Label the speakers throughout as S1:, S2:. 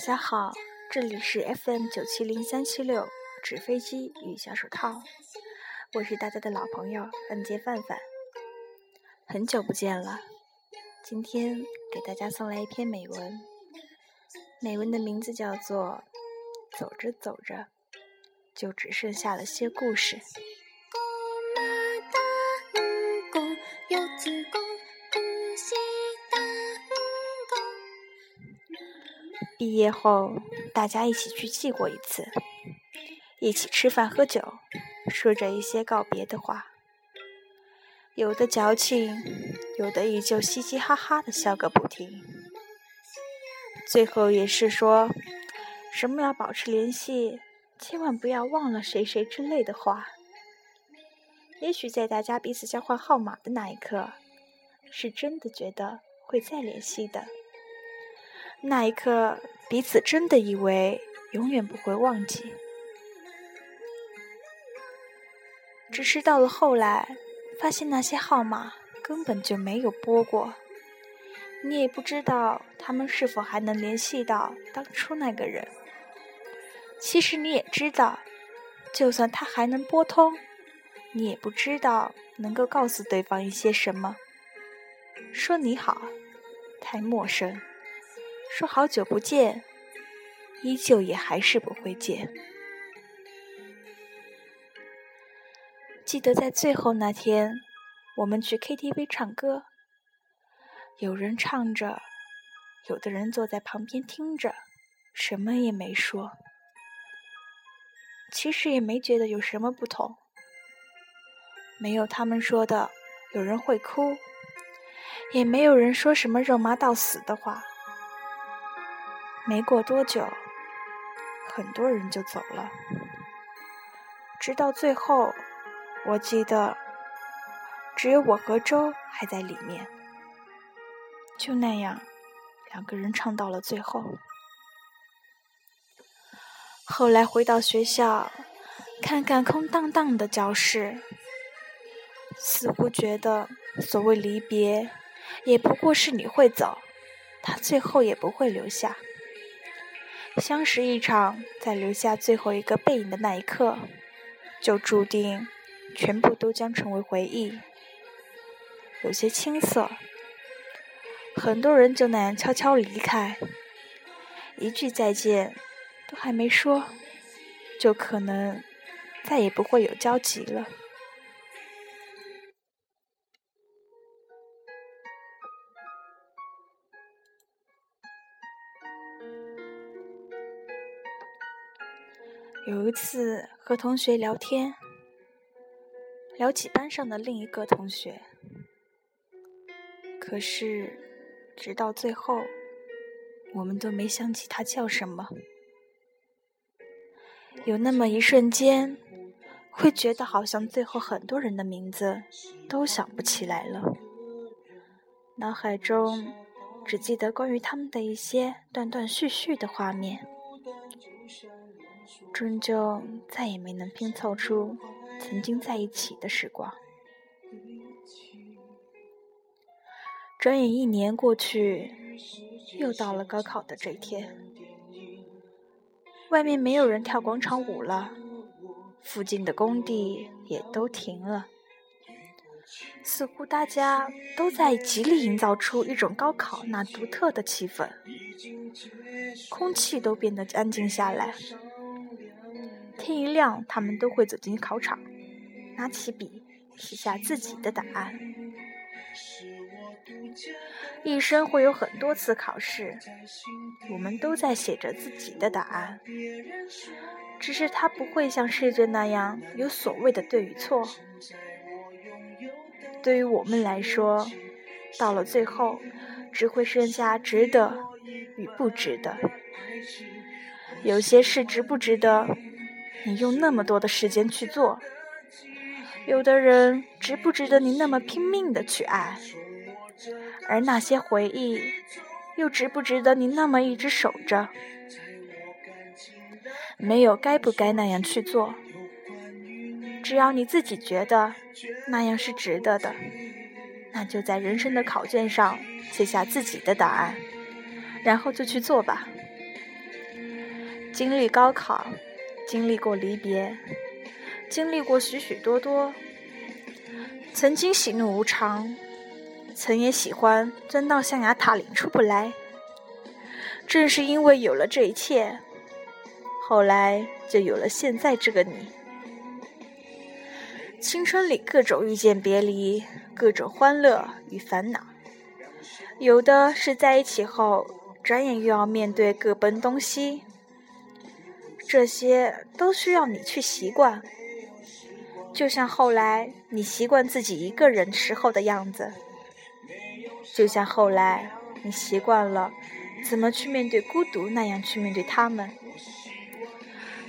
S1: 大家好，这里是 FM 九七零三七六纸飞机与小手套，我是大家的老朋友恩杰范范，很久不见了。今天给大家送来一篇美文，美文的名字叫做《走着走着，就只剩下了些故事》。毕业后，大家一起去祭过一次，一起吃饭喝酒，说着一些告别的话。有的矫情，有的依旧嘻嘻哈哈的笑个不停。最后也是说什么要保持联系，千万不要忘了谁谁之类的话。也许在大家彼此交换号码的那一刻，是真的觉得会再联系的。那一刻，彼此真的以为永远不会忘记。只是到了后来，发现那些号码根本就没有拨过，你也不知道他们是否还能联系到当初那个人。其实你也知道，就算他还能拨通，你也不知道能够告诉对方一些什么。说你好，太陌生。说好久不见，依旧也还是不会见。记得在最后那天，我们去 KTV 唱歌，有人唱着，有的人坐在旁边听着，什么也没说。其实也没觉得有什么不同，没有他们说的有人会哭，也没有人说什么肉麻到死的话。没过多久，很多人就走了。直到最后，我记得只有我和周还在里面。就那样，两个人唱到了最后。后来回到学校，看看空荡荡的教室，似乎觉得所谓离别，也不过是你会走，他最后也不会留下。相识一场，在留下最后一个背影的那一刻，就注定全部都将成为回忆。有些青涩，很多人就那样悄悄离开，一句再见都还没说，就可能再也不会有交集了。有一次和同学聊天，聊起班上的另一个同学，可是直到最后，我们都没想起他叫什么。有那么一瞬间，会觉得好像最后很多人的名字都想不起来了，脑海中只记得关于他们的一些断断续续的画面。终究再也没能拼凑出曾经在一起的时光。转眼一年过去，又到了高考的这一天。外面没有人跳广场舞了，附近的工地也都停了，似乎大家都在极力营造出一种高考那独特的气氛，空气都变得安静下来。天一亮，他们都会走进考场，拿起笔写下自己的答案。一生会有很多次考试，我们都在写着自己的答案，只是它不会像试卷那样有所谓的对与错。对于我们来说，到了最后，只会剩下值得与不值得。有些事值不值得。你用那么多的时间去做，有的人值不值得你那么拼命的去爱？而那些回忆，又值不值得你那么一直守着？没有该不该那样去做，只要你自己觉得那样是值得的，那就在人生的考卷上写下自己的答案，然后就去做吧。经历高考，经历过离别，经历过许许多多，曾经喜怒无常，曾也喜欢钻到象牙塔里出不来。正是因为有了这一切，后来就有了现在这个你。青春里各种遇见别离，各种欢乐与烦恼，有的是在一起后，转眼又要面对各奔东西。这些都需要你去习惯，就像后来你习惯自己一个人时候的样子，就像后来你习惯了。怎么去面对孤独？那样去面对他们。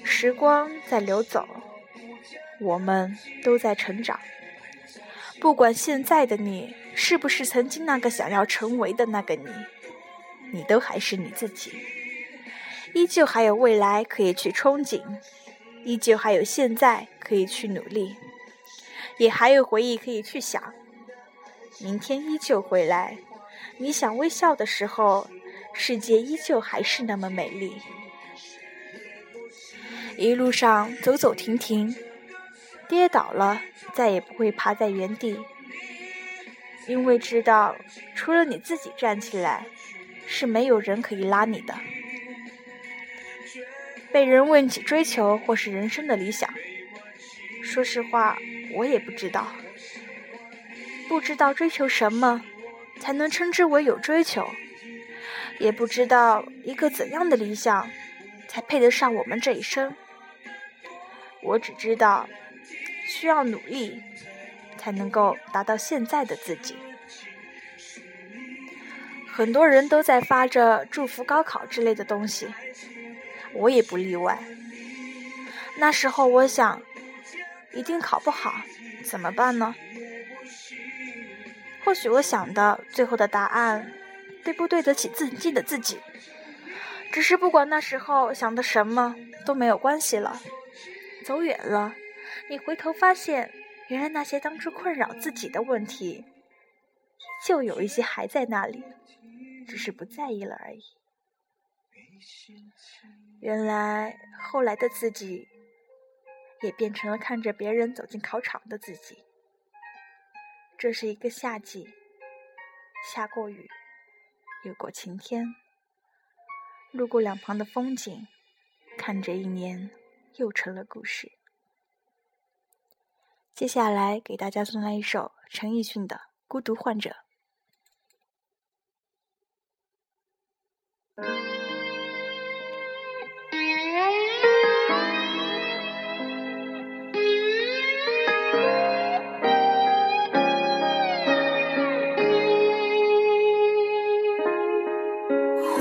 S1: 时光在流走，我们都在成长。不管现在的你是不是曾经那个想要成为的那个你，你都还是你自己。依旧还有未来可以去憧憬，依旧还有现在可以去努力，也还有回忆可以去想。明天依旧会来，你想微笑的时候。世界依旧还是那么美丽，一路上走走停停，跌倒了再也不会趴在原地，因为知道除了你自己站起来，是没有人可以拉你的。被人问起追求或是人生的理想，说实话，我也不知道，不知道追求什么才能称之为有追求。也不知道一个怎样的理想，才配得上我们这一生。我只知道，需要努力，才能够达到现在的自己。很多人都在发着祝福高考之类的东西，我也不例外。那时候我想，一定考不好，怎么办呢？或许我想的最后的答案。对不对得起自己的自己，只是不管那时候想的什么都没有关系了。走远了，你回头发现，原来那些当初困扰自己的问题，依旧有一些还在那里，只是不在意了而已。原来后来的自己，也变成了看着别人走进考场的自己。这是一个夏季，下过雨。有过晴天，路过两旁的风景，看着一年又成了故事。接下来给大家送来一首陈奕迅的《孤独患者》。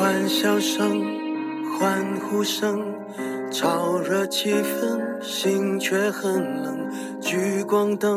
S2: 欢笑声，欢呼声，炒热气氛，心却很冷。聚光灯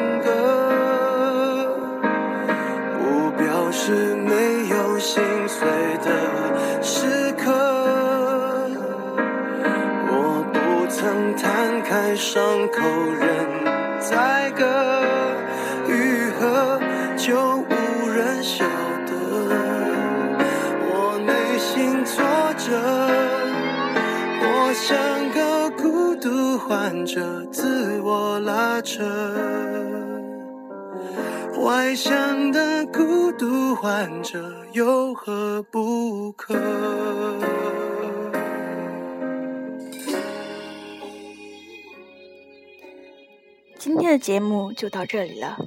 S2: 开伤口任宰割，愈合就无人晓得。我内心挫折，我像个孤。独患者自我拉扯，外向的孤独患者有何不可？
S1: 今天的节目就到这里了，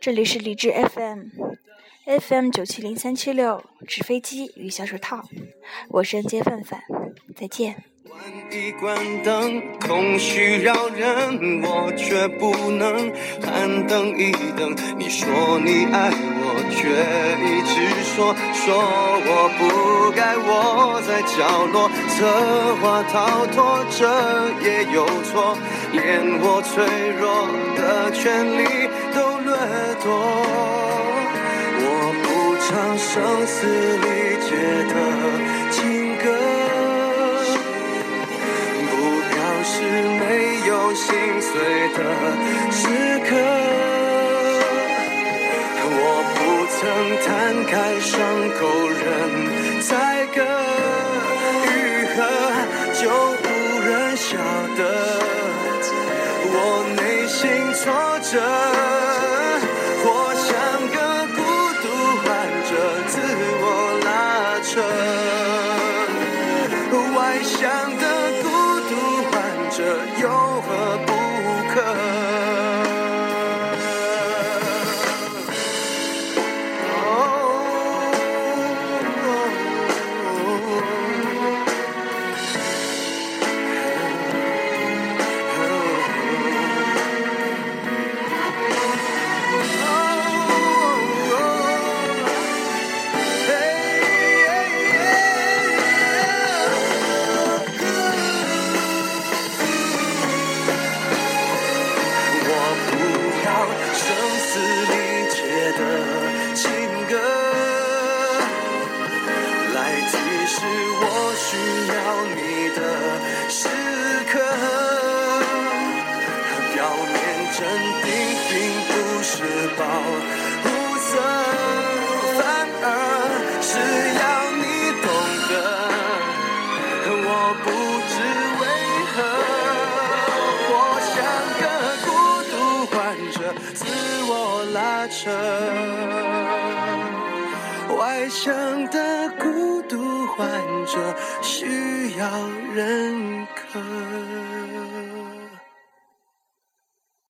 S1: 这里是理智 FM，FM 九七零三七六，纸飞机与小手套，我是恩杰范范，再见。
S2: 关一关灯，空虚扰人，我却不能喊等一等。你说你爱我，却一直说说我不该窝在角落，策划逃脱，这也有错。连我脆弱的权利都掠夺。我不唱声嘶力竭的情歌，不表示没有心碎的时刻。我不曾摊开伤口任宰割，愈合挫折外向的孤独患者需要认可。